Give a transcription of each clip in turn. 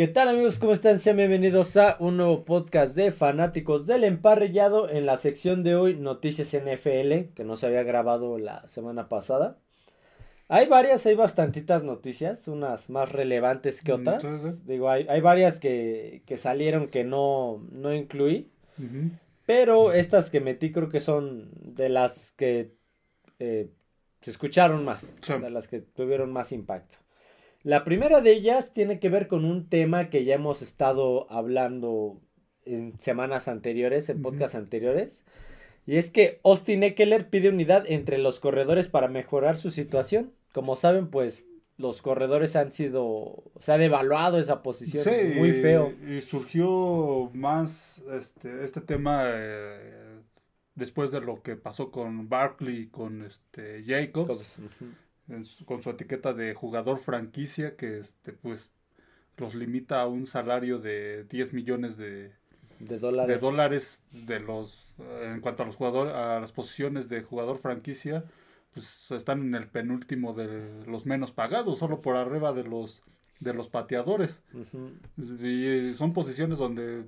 ¿Qué tal amigos? ¿Cómo están? Sean bienvenidos a un nuevo podcast de fanáticos del emparrillado en la sección de hoy Noticias NFL, que no se había grabado la semana pasada. Hay varias, hay bastantitas noticias, unas más relevantes que otras. Entonces, Digo, hay, hay varias que, que salieron que no, no incluí, pero estas que metí creo que son de las que eh, se escucharon más, Sí. de las que tuvieron más impacto. La primera de ellas tiene que ver con un tema que ya hemos estado hablando en semanas anteriores, en podcasts anteriores. Y es que Austin Eckler pide unidad entre los corredores para mejorar su situación. Como saben, pues los corredores han sido, se ha devaluado esa posición Sí, muy feo. Y surgió más este, este tema eh, después de lo que pasó con Barkley y con este Jacobs, su- con su etiqueta de jugador franquicia que este, pues los limita a un salario de 10 millones de, de de dólares. de los en cuanto a los jugadores a las posiciones de jugador franquicia pues están en el penúltimo de los menos pagados solo por arriba de los de los pateadores y son posiciones donde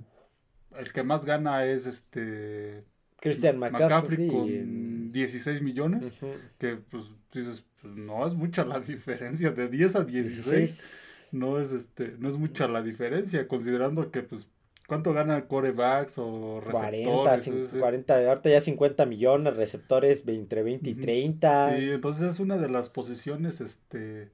el que más gana es este Christian McCaffrey. con en- 16 millones que pues dices pues, no es mucha la diferencia de 10 a 16 no es este no es mucha la diferencia considerando que pues cuánto ganan corebacks o 40, receptores cin- es- es- 40, ahorita ya 50 millones, receptores entre 20 y Ujú. 30. sí entonces es una de las posiciones este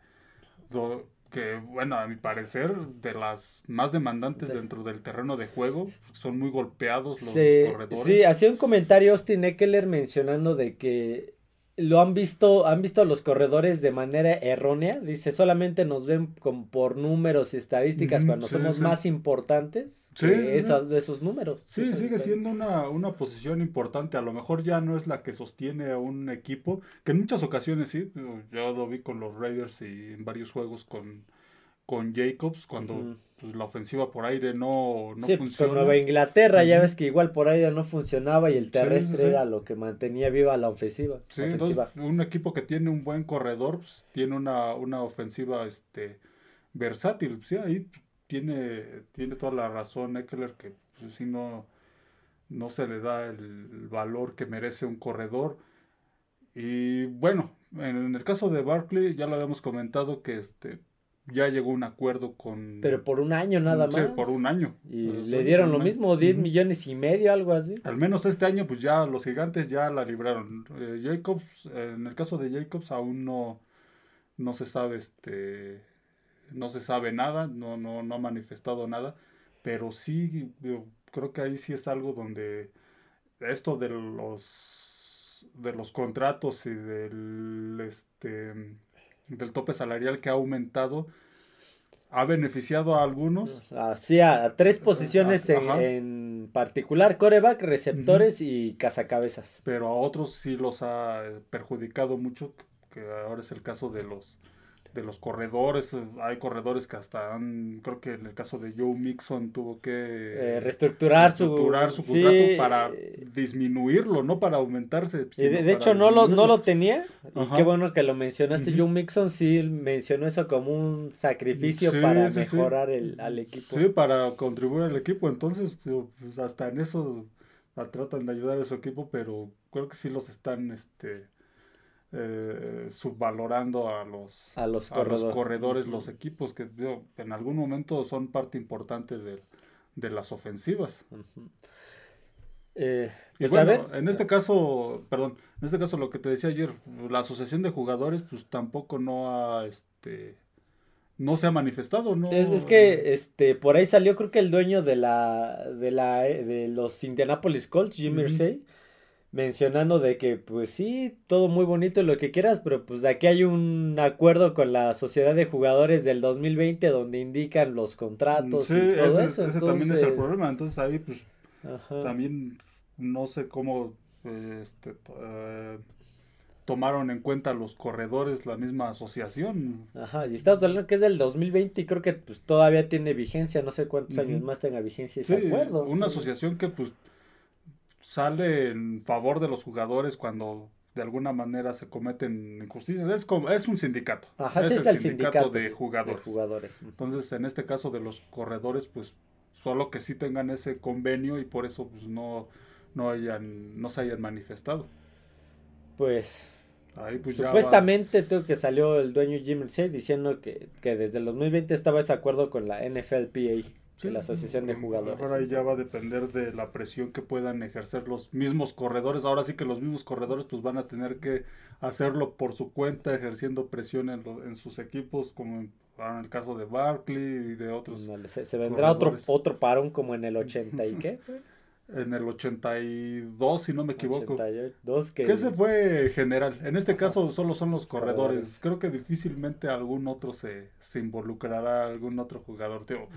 do- que bueno a mi parecer de las más demandantes De- dentro del terreno de juego son muy golpeados los corredores sí, hacía un comentario Austin Eckler mencionando de que lo han visto, han visto a los corredores de manera errónea. Dice, solamente nos ven con- por números y estadísticas cuando sí, somos sí. más importantes Sí, que esas, de esos números. Sí, Esas sigue siendo una, una posición importante. A lo mejor ya no es la que sostiene a un equipo, que en muchas ocasiones sí. Yo lo vi con los Raiders y en varios juegos con, con Jacobs, cuando Ujú. pues, la ofensiva por aire no, no Sí, pues, con funciona. Nueva Inglaterra ya Ujú. ves que igual por ahí no funcionaba y el terrestre sí, sí. era lo que mantenía viva la ofensiva. Sí, ofensiva. entonces, un equipo que tiene un buen corredor, pues, tiene una, una ofensiva este, versátil. Sí, ahí tiene, tiene toda la razón Eckler que pues, sí no, no se le da el valor que merece un corredor. Y bueno, en el caso de Barkley ya lo habíamos comentado que este ya llegó un acuerdo con... Pero por un año nada Sí, más. por un año. Y le dieron lo año. mismo, 10 Ujú. millones y medio, algo así. Al menos este año, pues ya los gigantes ya la libraron. Eh, Jacobs, eh, en el caso de Jacobs, aún no, no se sabe, este, no se sabe nada, no, no, no ha manifestado nada, pero sí, yo creo que ahí sí es algo donde esto de los, de los contratos y del, este, del tope salarial que ha aumentado, ha beneficiado a algunos. Así a, a tres posiciones en, en particular, coreback, receptores y cazacabezas. pero a otros sí los ha eh, perjudicado mucho, que ahora es el caso de los de los corredores, hay corredores que hasta han, creo que en el caso de Joe Mixon tuvo que Eh, reestructurar, reestructurar su, su sí, contrato para eh, disminuirlo, no para aumentarse. y de, de hecho no lo, no lo tenía. Y qué bueno que lo mencionaste. Joe Mixon sí mencionó eso como un sacrificio Sí, para sí, mejorar el, al equipo. Sí, para contribuir al equipo, entonces pues, hasta en eso ah, tratan de ayudar a su equipo, pero creo que sí los están este eh, subvalorando a los A los a los corredores. los equipos que en algún momento son parte importante de, de las ofensivas. Eh, Y pues a bueno, ver, en este caso, perdón, en este caso lo que te decía ayer, la asociación de jugadores pues tampoco no ha este no se ha manifestado, ¿no? Es, es que este por ahí salió creo que el dueño de la de la de los Indianapolis Colts, Jim. Irsay, mencionando de que pues sí, todo muy bonito y lo que quieras, pero pues aquí hay un acuerdo con la sociedad de jugadores del 2020 donde indican los contratos Sí, y todo ese, eso. ese también es el entonces, problema, entonces ahí pues ajá. también no sé cómo este, eh, tomaron en cuenta los corredores la misma asociación. Ajá, y estamos hablando que es del 2020 y creo que pues todavía tiene vigencia, no sé cuántos años más tenga vigencia Sí, ese acuerdo. una asociación que pues sale en favor de los jugadores cuando de alguna manera se cometen injusticias. Es como es un sindicato. Ajá, es sí, el, es el sindicato, sindicato de jugadores. de jugadores. Ujú. Entonces, en este caso de los corredores, pues solo que sí tengan ese convenio y por eso pues no no hayan no se hayan manifestado. Pues Ahí pues supuestamente tengo que salió el dueño Jim Irsay diciendo que, que desde el 2020 estaba ese acuerdo con la NFLPA, Sí, la Asociación de Jugadores. ahí ya va a depender de la presión que puedan ejercer los mismos corredores. Ahora sí que los mismos corredores pues van a tener que hacerlo por su cuenta, ejerciendo presión en, lo- en sus equipos, como en, en el caso de Barkley y de otros. Se, se vendrá otro, corredores. otro parón como en el 80 y qué? En el 82, si no me equivoco. 82 que Que ese fue general. En este caso solo son los corredores. Creo que difícilmente algún otro se, se involucrará, algún otro jugador. Digo,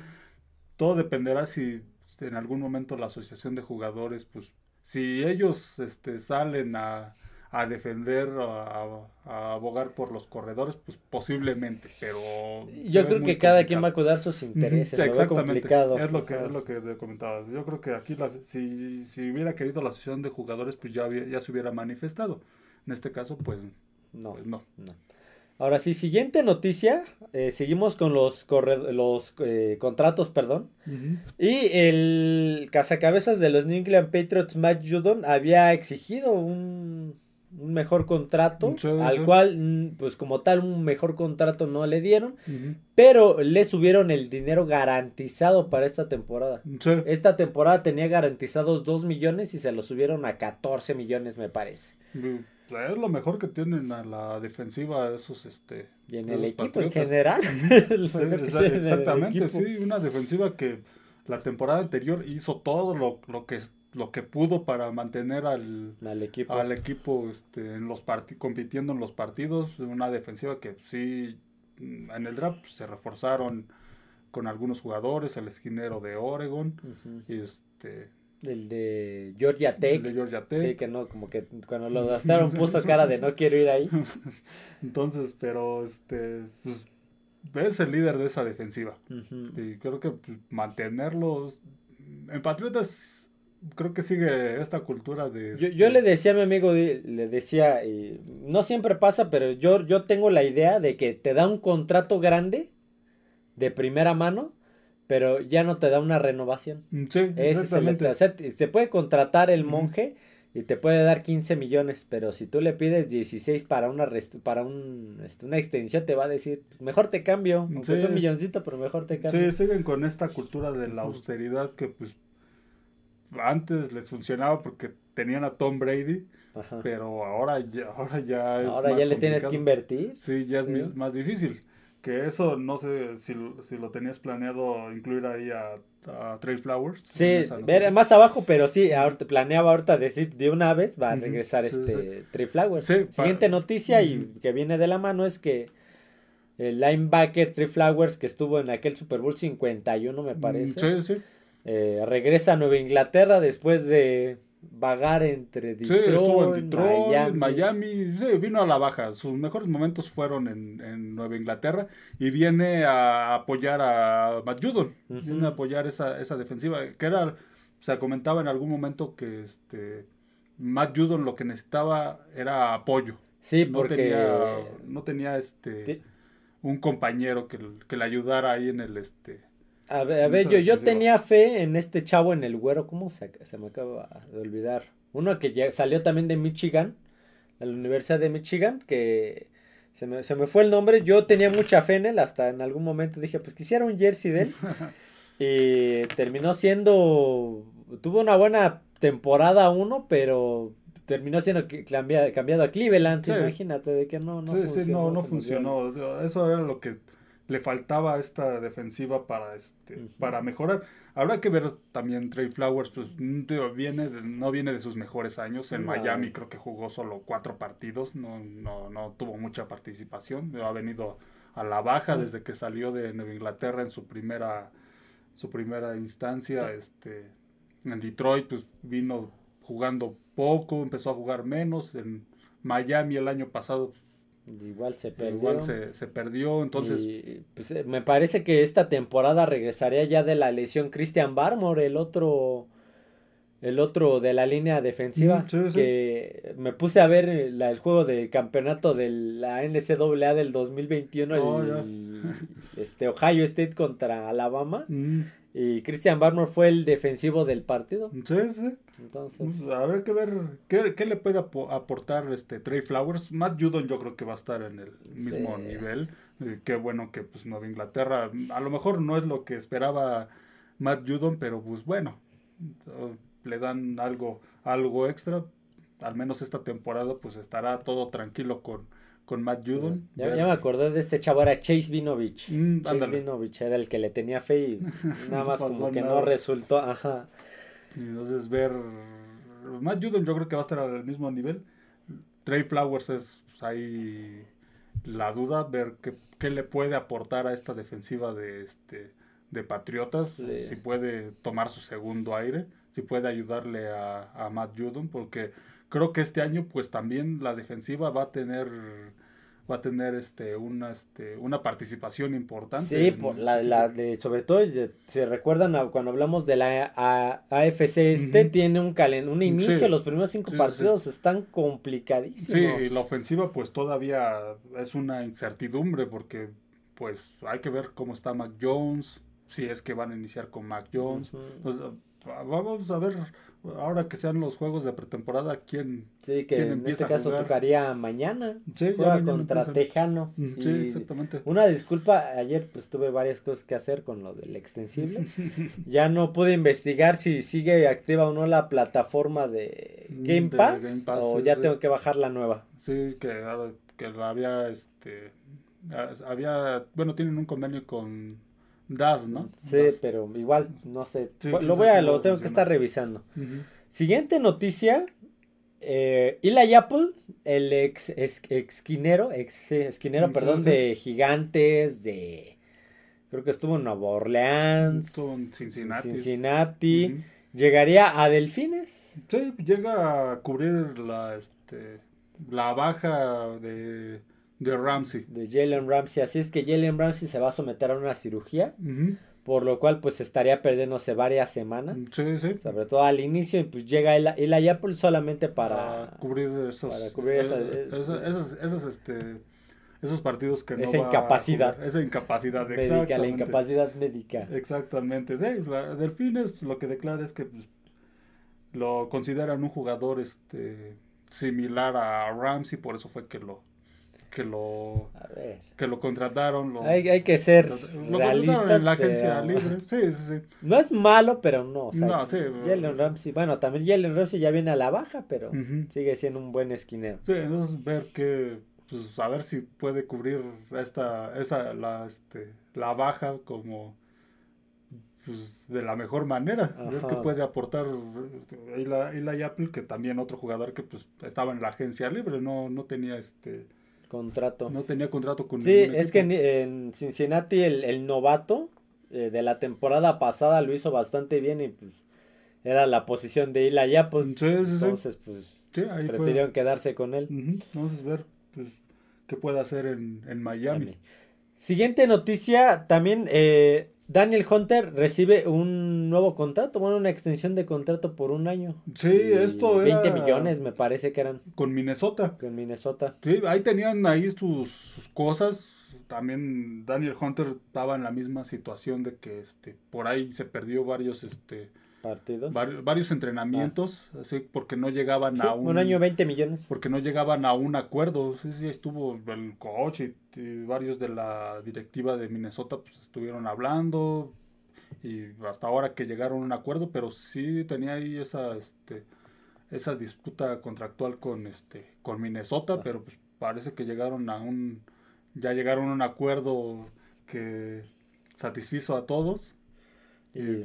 todo dependerá si en algún momento la asociación de jugadores, pues, si ellos este, salen a, a defender, a, a abogar por los corredores, pues posiblemente, pero... yo creo que cada quien va a cuidar sus intereses, sí, exactamente. complicado. Es lo que, Ajá. es lo que te comentabas. Yo creo que aquí, las, si, si hubiera querido la asociación de jugadores, pues ya, ya se hubiera manifestado. En este caso, pues, No, pues no. no. Ahora sí, siguiente noticia, eh, seguimos con los, corre- los eh, contratos, perdón. Y el cazacabezas de los New England Patriots, Matt Judon, había exigido un, un mejor contrato, Sí, al sí. cual, mm, pues como tal, un mejor contrato no le dieron, pero le subieron el dinero garantizado para esta temporada. Sí. Esta temporada tenía garantizados 2 millones y se lo subieron a 14 millones, me parece. Es lo mejor que tienen a la defensiva esos, este... Y en el equipo en Patriotas. general. en exactamente, sí, una defensiva que la temporada anterior hizo todo lo, lo que lo que pudo para mantener al, Al equipo. al equipo este, en los compitiendo en los partidos, una defensiva que sí en el draft pues, se reforzaron con algunos jugadores, el esquinero de Oregon, y este El de Georgia Tech. el de Georgia Tech. Sí, que no, como que cuando lo gastaron puso cara de no quiero ir ahí. Entonces, pero este pues es el líder de esa defensiva. Y creo que pues, mantenerlos en Patriotas creo que sigue esta cultura de Yo, este, yo le decía a mi amigo, le decía, y no siempre pasa, pero yo, yo tengo la idea de que te da un contrato grande de primera mano, pero ya no te da una renovación. Mm, Sí, Ese es el exactamente. o sea, te te puede contratar el monje y te puede dar 15 millones, pero si tú le pides 16 para una para un, este, una extensión, te va a decir, "Pues mejor te cambio, aunque Sí. sea un milloncito, pero mejor te cambio. Sí, siguen con esta cultura de la austeridad que pues antes les funcionaba porque tenían a Tom Brady, Ajá. pero ahora ya, ahora ya es Ahora más ya le tienes que invertir. Sí, ya es Sí. más difícil. Que eso no sé si, lo- si lo tenías planeado incluir ahí a, a Trey Flowers. Sí, ver más abajo, pero sí, ahorita planeaba ahorita decir de una vez va a regresar sí, este Trey Flowers. Siguiente noticia y que viene de la mano es que el linebacker Trey Flowers que estuvo en aquel Super Bowl 51 me parece, Mm, Sí, sí. Eh, regresa a Nueva Inglaterra después de vagar entre Sí, Detroit, estuvo en Detroit, Miami. Miami. sí, vino a la baja. Sus mejores momentos fueron en, en Nueva Inglaterra y viene a apoyar a Matt Judon. Viene a apoyar esa, esa defensiva, que era, se comentaba en algún momento que este Matt Judon lo que necesitaba era apoyo. Sí, No porque tenía, no tenía este un compañero que, que le ayudara ahí en el este. A ver, a ver, yo, yo tenía fe en este chavo en el güero, ¿cómo se, se me acaba de olvidar? Uno que ya salió también de Michigan, de la Universidad de Michigan, que se me, se me fue el nombre, yo tenía mucha fe en él, hasta en algún momento dije, pues quisiera un jersey de él, y terminó siendo, tuvo una buena temporada uno, pero terminó siendo que- cambia- cambiado a Cleveland, Sí. imagínate, de que no, no sí, sí, no, no funcionó. Eso era lo que le faltaba esta defensiva para este para mejorar. Habrá que ver también Trey Flowers, pues viene de- no viene de sus mejores años. En No. Miami creo que jugó solo cuatro partidos, no, no, no tuvo mucha participación. Ha venido a la baja desde que salió de Nueva Inglaterra en su primera su primera instancia. Este, en Detroit pues vino jugando poco, empezó a jugar menos. En Miami el año pasado Igual se perdió. igual se, se perdió, entonces Y, pues, eh, me parece que esta temporada regresaría ya de la lesión Christian Barmore, el otro el otro de la línea defensiva, Mm, sí, sí. que me puse a ver el, la- el juego de campeonato de la NCAA del 2021, Oh, el, este, Ohio State contra Alabama, Mm, y Christian Barmore fue el defensivo del partido. sí, sí. Entonces, Habrá que ver qué, qué le puede apo- aportar este Trey Flowers. Matt Judon yo creo que va a estar en el mismo Sí. nivel. Eh, qué bueno que pues Nueva Inglaterra, a lo mejor no es lo que esperaba Matt Judon, pero pues bueno, le dan algo, algo extra. Al menos esta temporada pues estará todo tranquilo con, con Matt Judon. ya, me acordé de este chavo, era Chase Vinovich. Mm, Chase. Vinovich era el que le tenía fe y nada más como que nada. no resultó. Ajá. Entonces ver Matt Judon yo creo que va a estar al mismo nivel. Trey Flowers es pues, ahí la duda, ver qué, qué le puede aportar a esta defensiva de este de Patriotas, Sí. si puede tomar su segundo aire, si puede ayudarle a, a Matt Judon, porque creo que este año pues también la defensiva va a tener va a tener este una este una participación importante. Sí, por la, la de, sobre todo, eh, si recuerdan a- cuando hablamos de la A- AFC, este Ujú. tiene un calen, un inicio, Sí. los primeros cinco Sí, sí, partidos están Sí, complicadísimos. y la ofensiva pues todavía es una incertidumbre porque pues hay que ver cómo está Mac Jones, si es que van a iniciar con Mac Jones. Pues, ah, vamos a ver ahora que sean los juegos de pretemporada quién Sí, que ¿Quién en este caso jugar? tocaría mañana. Sí, ya Juega mañana contra empiezan. Tejanos. Sí, y exactamente. Una disculpa, ayer pues tuve varias cosas que hacer con lo del extensible. ya no pude investigar si sigue activa o no la plataforma de Mm, Game de Pass, Game Pass, o sí, ya sí. tengo que bajar la nueva. Sí, que, ah, que la había este había bueno, tienen un convenio con DAS, ¿no? Sí, DAS. pero igual, no sé. Sí, lo voy a, lo tengo que estar revisando. Siguiente noticia. Eh, Eli Apple, el ex, ex- esquinero, ex, esquinero, Sí, perdón, sí. de Gigantes, de creo que estuvo en Nueva Orleans, Estuvo en Cincinnati. Cincinnati, llegaría a Delfines. Sí, llega a cubrir la este la baja de, de Ramsey. de Jalen Ramsey, así es que Jalen Ramsey se va a someter a una cirugía, por lo cual pues estaría perdiéndose varias semanas, Sí, sí. sobre todo al inicio, y pues llega Eli, Eli Apple solamente para... Para cubrir esos para cubrir esa- eh, esos, esos, este esos partidos que no Esa va incapacidad. esa incapacidad médica, la incapacidad médica. Exactamente. Sí, la- Delfines pues, lo que declara es que pues, lo consideran un jugador este similar a Ramsey, por eso fue que lo que lo A ver. que lo contrataron, lo, Hay, hay que ser lo realistas. en la agencia pero- libre. Sí, sí, sí. No es malo, pero no. O sea, No, sí, Jalen Ramsey, bueno, también Jalen Ramsey ya viene a la baja, pero sigue siendo un buen esquinero. Sí, entonces ver que, pues a ver si puede cubrir esta, esa, la, este, la baja como, pues de la mejor manera, ver Ajá. qué puede aportar Eli, Eli Apple, que también otro jugador que pues estaba en la agencia libre, no, no tenía este, Contrato. no tenía contrato con Sí, ningún es que en, en Cincinnati el, el novato eh, de la temporada pasada lo hizo bastante bien y pues era la posición de Eli Apple. Sí, sí, sí. Entonces, pues fue. prefirieron quedarse con él. Ujú, Entonces ver pues, qué puede hacer en, en Miami. Siguiente noticia, también eh, Daniel Hunter recibe un nuevo contrato, bueno, una extensión de contrato por un año. Sí, Y esto 20 era millones me parece que eran con Minnesota. con Minnesota. Sí, ahí tenían ahí sus, sus cosas. También Daniel Hunter estaba en la misma situación de que este por ahí se perdió varios este Partidos. vari- varios entrenamientos, así porque no llegaban Sí, a un, un año 20 millones. porque no llegaban a un acuerdo. Sí, sí, estuvo el coach y, y varios de la directiva de Minnesota pues estuvieron hablando y hasta ahora que llegaron a un acuerdo, pero sí tenía ahí esa este esa disputa contractual con este con Minnesota, Ah. pero pues parece que llegaron a un ya llegaron a un acuerdo que satisfizo a todos. Y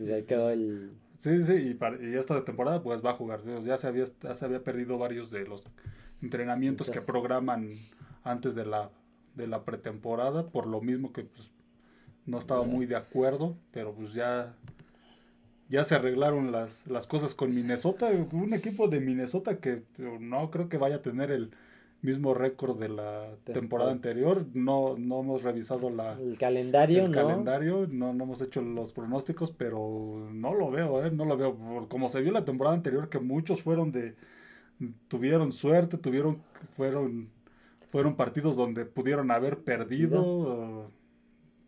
pues ahí quedó el... Sí, sí, y, para- y esta temporada pues va a jugar. Ya se había, ya se había perdido varios de los entrenamientos que programan antes de la, de la pretemporada, por lo mismo que pues, no estaba muy de acuerdo, pero pues ya, ya se arreglaron las, las cosas con Minnesota, un equipo de Minnesota que no creo que vaya a tener el, mismo récord de la temporada anterior. No, no hemos revisado la, el calendario, el ¿no? calendario, no, no hemos hecho los pronósticos, pero no lo veo, ¿eh? no lo veo. Como se vio la temporada anterior, que muchos fueron de, tuvieron suerte, tuvieron, fueron, fueron partidos donde pudieron haber perdido.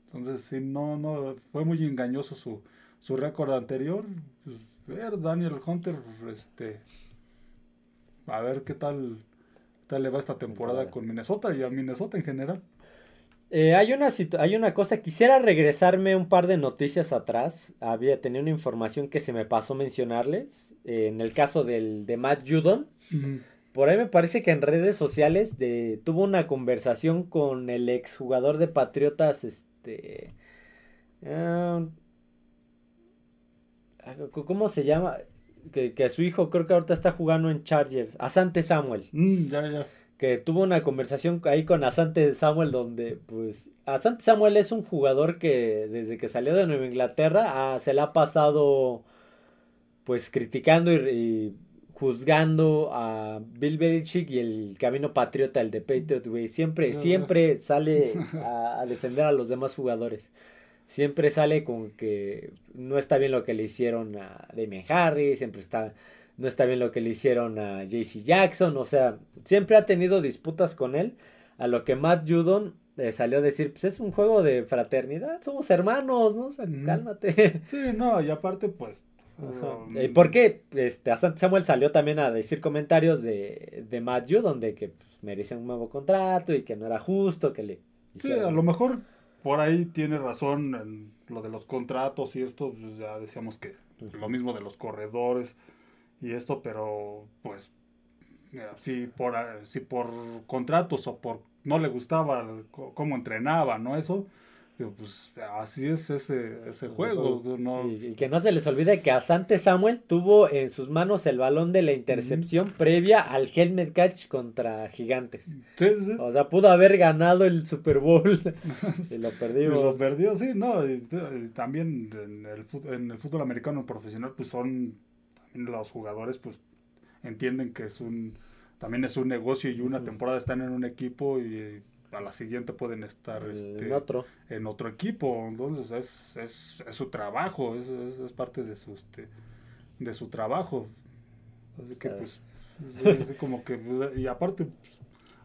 Entonces, sí, no, no, fue muy engañoso su, su récord anterior. Pues, ver, Daniel Hunter, este, a ver qué tal le va esta temporada con Minnesota y a Minnesota en general. Eh, hay, una hay una cosa, quisiera regresarme un par de noticias atrás. Había tenido una información que se me pasó mencionarles. Eh, en el caso del, de Matt Judon. Por ahí me parece que en redes sociales de, tuvo una conversación con el exjugador de Patriotas, este... Ah, ¿Cómo se llama? Que, su hijo creo que ahorita está jugando en Chargers, Asante Samuel. Mm, ya, ya. Que tuvo una conversación ahí con Asante Samuel donde, pues, Asante Samuel es un jugador que desde que salió de Nueva Inglaterra ah, se le ha pasado, pues, criticando y, juzgando a Bill Belichick y el camino patriota, el de Patriot Way. Siempre, siempre sale a defender a los demás jugadores siempre sale con que no está bien lo que le hicieron a Damian Harris, siempre está, no está bien lo que le hicieron a JC Jackson, o sea, siempre ha tenido disputas con él, a lo que Matt Judon eh, salió a decir, pues es un juego de fraternidad, somos hermanos, ¿no? O sea, cálmate. Sí, no, y aparte, pues... Um, ¿Y por qué? Este, Samuel salió también a decir comentarios de, de Matt Judon de que pues, merecía un nuevo contrato y que no era justo que le... Sí, a lo mejor por ahí tiene razón en lo de los contratos y esto, pues ya decíamos que lo mismo de los corredores y esto, pero pues si por, si por contratos o por no le gustaba cómo entrenaba, ¿no? Eso, pues así es ese, ese juego. Y, que no se les olvide que Asante Samuel tuvo en sus manos el balón de la intercepción previa al helmet catch contra Gigantes. Sí, sí. O sea, pudo haber ganado el Super Bowl y lo perdió. lo perdió, sí, no. Y, también en el, en el fútbol americano profesional, pues son los jugadores, pues entienden que es un también es un negocio y una temporada están en un equipo y a la siguiente pueden estar este, en, otro. en otro equipo. Entonces es, es, es su trabajo, es, es, parte de su, este, de su trabajo. Así que pues, como que, pues, y aparte, pues,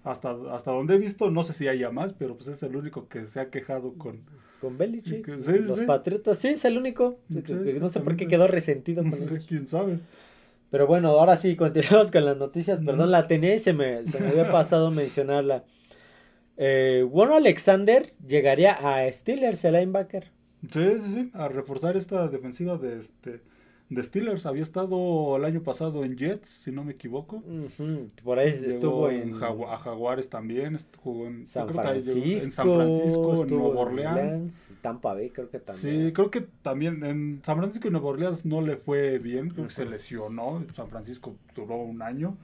hasta, hasta donde he visto, no sé si haya más, pero pues es el único que se ha quejado con... Con Belichick, los Patriotas, sí, es el único. no sé por qué quedó resentido con ¿Quién sabe? Pero bueno, ahora sí, continuamos con las noticias. Perdón, la tenía y se me, se me había pasado mencionarla. Eh, bueno, Alexander llegaría a Steelers, el linebacker. Sí, sí, sí, a reforzar esta defensiva de este de Steelers. Había estado el año pasado en Jets, si no me equivoco. Por ahí estuvo en... a Jaguares también, jugó en San Francisco, en San Francisco, en Nueva Orleans. Tampa Bay creo que también. Sí, creo que también en San Francisco y Nueva Orleans no le fue bien, creo que se lesionó. San Francisco duró un año.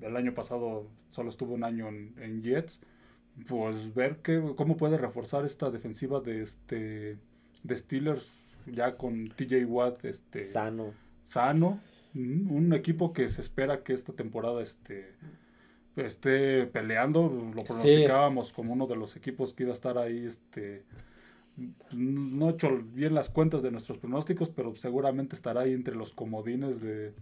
El año pasado solo estuvo un año en Jets pues ver que, cómo puede reforzar esta defensiva de este de Steelers ya con TJ Watt este sano. sano. Un equipo que se espera que esta temporada este esté peleando. Lo pronosticábamos como uno de los equipos que iba a estar ahí este no he hecho bien las cuentas de nuestros pronósticos pero seguramente estará ahí entre los comodines de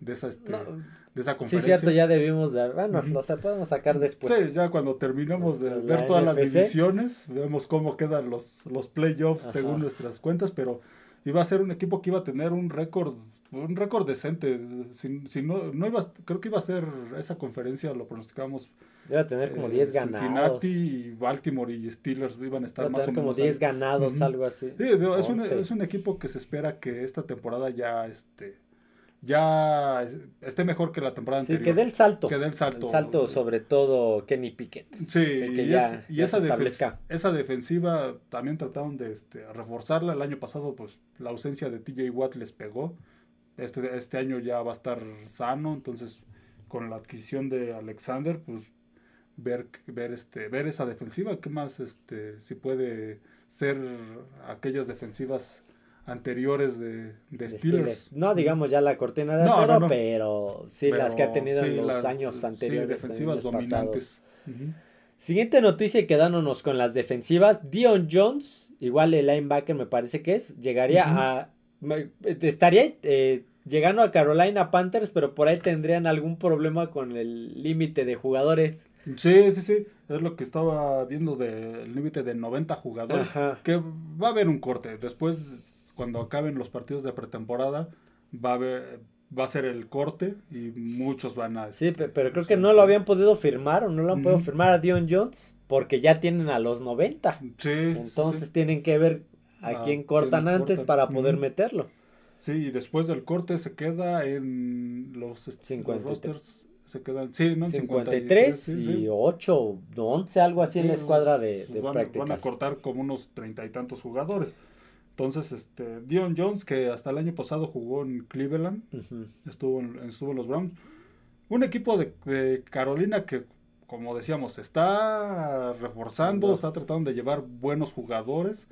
de esa, este, de esa conferencia. Sí, cierto, ya debimos de... Bueno, lo podemos sacar después. Sí, ya cuando terminemos de ver todas las divisiones, vemos cómo quedan los, los playoffs según nuestras cuentas, pero iba a ser un equipo que iba a tener un récord un récord decente. Si, si no, no iba, creo que iba a ser esa conferencia, lo pronosticábamos. Iba a tener como 10 eh, ganados. Cincinnati y Baltimore y Steelers iban a estar iba a tener como 10 ganados, algo así. Sí, es, un, es un equipo que se espera que esta temporada ya este, ya esté mejor que la temporada sí, anterior. que dé el salto. Que dé el salto. El salto sobre todo Kenny Pickett. Sí, y, esa, esa defensiva también trataron de este, reforzarla. El año pasado, pues la ausencia de TJ Watt les pegó. Este, este año ya va a estar sano, entonces con la adquisición de Alexander, pues ver, ver, este, ver esa defensiva, qué más, este, si puede ser aquellas defensivas anteriores de, de de Steelers. Steelers. No digamos ya la cortina de No, acero, no, no. pero sí las que ha tenido sí, en los años sí, anteriores. defensivas años pasados. dominantes. Siguiente noticia y quedándonos con las defensivas. Dion Jones, igual el linebacker me parece que es, llegaría a... Estaría eh, llegando a Carolina Panthers, pero por ahí tendrían algún problema con el límite de jugadores. Sí, sí, sí. Es lo que estaba viendo del límite de 90 jugadores. Ajá. Que va a haber un corte. Después, cuando acaben los partidos de pretemporada, va a haber, va a ser el corte y muchos van a. Sí, este, pe- pero creo que sí, no lo habían podido firmar o no lo han podido firmar a Dion Jones porque ya tienen a los 90. Sí, Entonces sí. tienen que ver a A quién quién cortan antes cortan. para poder meterlo. Sí, y después del corte se queda en los, este, los 53. rosters. Se quedan, sí, ¿no? En 53 sí, y sí. 8, 11, algo así en la escuadra de, de van, prácticas. van a cortar como unos treinta y tantos jugadores. Entonces, este, Dion Jones, que hasta el año pasado jugó en Cleveland, estuvo en, estuvo en los Browns. Un equipo de, de Carolina que, como decíamos, está reforzando, está tratando de llevar buenos jugadores.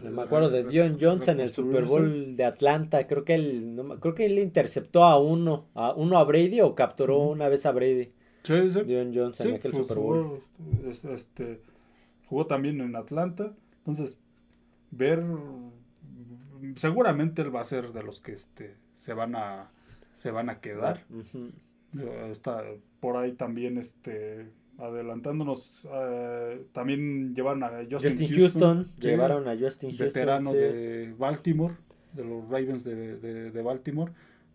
Me acuerdo de Dion Jones en el Super Bowl de Atlanta. Creo que él, no creo que él interceptó a uno, a uno a Brady o capturó una vez a Brady. Sí, sí. Dion Jones en Sí, aquel pues, Super Bowl. Jugó, este, jugó también en Atlanta. Entonces, ver. Seguramente él va a ser de los que este, se van a se van a quedar. Eh, Está por ahí también este adelantándonos. eh, también llevaron a Justin, Justin Houston, sí, llevaron a Justin Houston. veterano sí. de Baltimore, de los Ravens de, de- de Baltimore.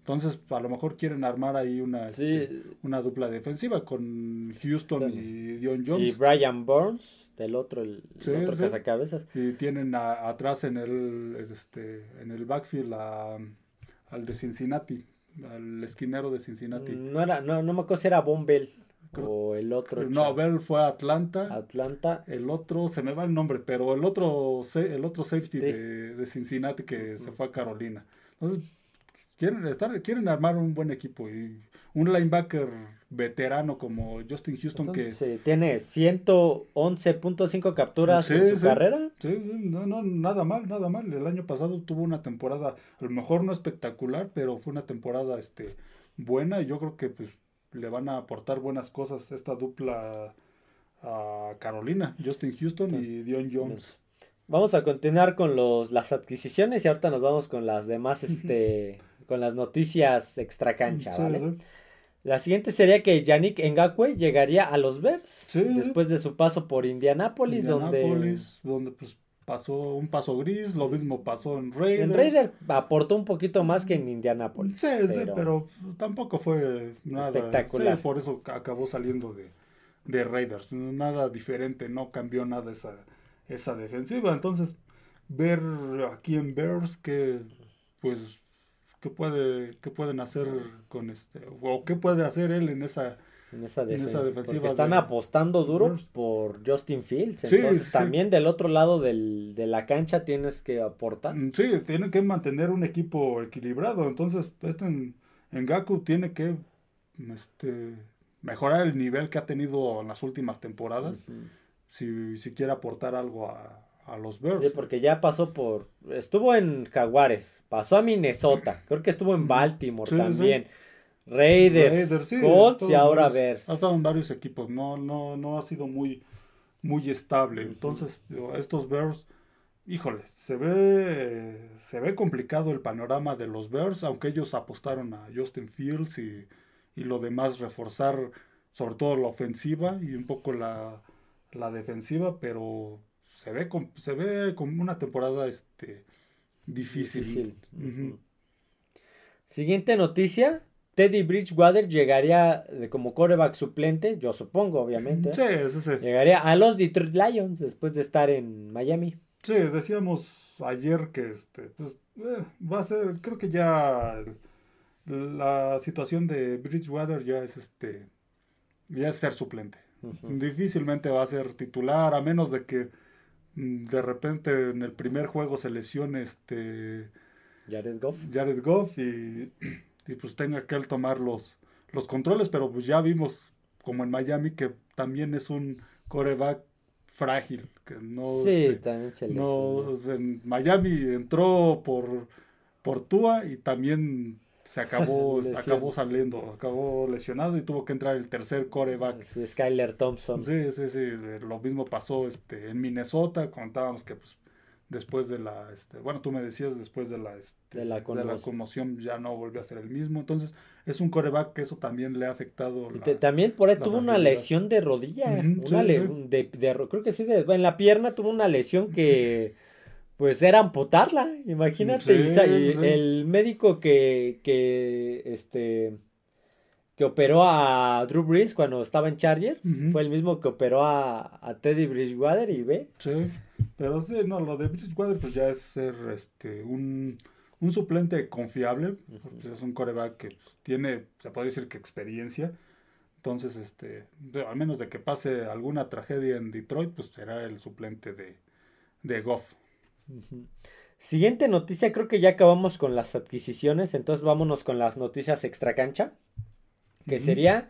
Entonces, a lo mejor quieren armar ahí una, Sí, este, una dupla defensiva con Houston y Dion y Jones. Brian Burns, del otro, el, el otro sí. cazacabezas. Y tienen a- atrás en el este en el backfield a- al de Cincinnati, al esquinero de Cincinnati. No era, no, no me acuerdo si era Von Bell Creo- o el otro. no, chavo. Bell fue a Atlanta. Atlanta. El otro, se me va el nombre, pero el otro, el otro safety de, de Cincinnati que se fue a Carolina. Entonces, quieren estar, quieren armar un buen equipo y un linebacker veterano como Justin Houston que Sí, tiene 111.5 capturas Sí, en su sí. carrera. Sí, sí, no, no, nada mal, nada mal. El año pasado tuvo una temporada, a lo mejor no espectacular, pero fue una temporada este, buena y yo creo que pues le van a aportar buenas cosas esta dupla a Carolina, Justin Houston y Dion Jones. Vamos a continuar con los, las adquisiciones y ahorita nos vamos con las demás, este, con las noticias extra cancha, Sí, ¿vale? sí. La siguiente sería que Yannick Ngakwe llegaría a los Bears Sí, después de su paso por Indianápolis, donde Indianapolis, donde pues pasó un paso gris, lo mismo pasó en Raiders. en Raiders aportó un poquito más que en Indianápolis. Sí, sí, pero- pero tampoco fue nada Espectacular. sí, por eso acabó saliendo de, de Raiders. Nada diferente, no cambió nada esa, esa defensiva. Entonces, ver aquí en Bears que, pues, qué puede, qué pueden hacer con este, o qué puede hacer él en esa. En esa En defensa, esa defensiva porque están de- apostando duro por Justin Fields. Sí, Entonces sí. también del otro lado del- de la cancha tienes que aportar. Mm, Sí, tienen que mantener un equipo equilibrado. Entonces, este en, Gaku tiene que este, mejorar el nivel que ha tenido en las últimas temporadas. Si, si quiere aportar algo a, a los Bears. Sí, porque ya pasó por. Estuvo en Jaguares, pasó a Minnesota, creo que estuvo en. Baltimore Sí, sí. también. Raiders, Raiders, sí, Colts y ahora varios- Bears. Ha estado en varios equipos, no, no, no ha sido muy, muy estable. Entonces, estos Bears, híjole, se ve, se ve complicado el panorama de los Bears, aunque ellos apostaron a Justin Fields y, y lo demás reforzar, sobre todo la ofensiva y un poco la, la defensiva, pero se ve, com- se ve como una temporada este, difícil. Difícil. Siguiente noticia. Teddy Bridgewater llegaría de- como coreback suplente, yo supongo, obviamente. Sí, sí, sí. Llegaría a los Detroit Lions después de estar en Miami. Sí, decíamos ayer que este, pues, eh, va a ser, creo que ya la situación de Bridgewater ya es este, ya es ser suplente. Difícilmente va a ser titular, a menos de que de repente en el primer juego se lesione este Jared Goff. Jared Goff y, y pues tenga que él tomar los, los controles, pero pues ya vimos como en Miami que también es un coreback frágil, que no... Sí, este, también se no, en Miami entró por, por Tua y también se acabó, acabó saliendo, acabó lesionado y tuvo que entrar el tercer coreback. Sí, Skyler Thompson. Sí, sí, sí, lo mismo pasó este, en Minnesota, contábamos que pues después de la, este, bueno, tú me decías después de la, este, De la conmoción. conmoción ya no volvió a ser el mismo, entonces es un coreback que eso también le ha afectado. Y la- te- también por ahí la tuvo una lesión de rodilla. Ujú, una sí, le- sí. De, de creo que sí, de- en la pierna tuvo una lesión que pues era amputarla, imagínate. y Sí, sa- y sí. el médico que, que este que operó a Drew Brees cuando estaba en Chargers fue el mismo que operó a, a Teddy Bridgewater y ve. Sí, pero sí, no, lo de Bridgewater pues ya es ser este un, un suplente confiable, porque es un coreback que tiene, se puede decir que experiencia, entonces este, de- al menos de que pase alguna tragedia en Detroit, pues será el suplente de, de Goff. Siguiente noticia, creo que ya acabamos con las adquisiciones, entonces vámonos con las noticias extra cancha, que sería,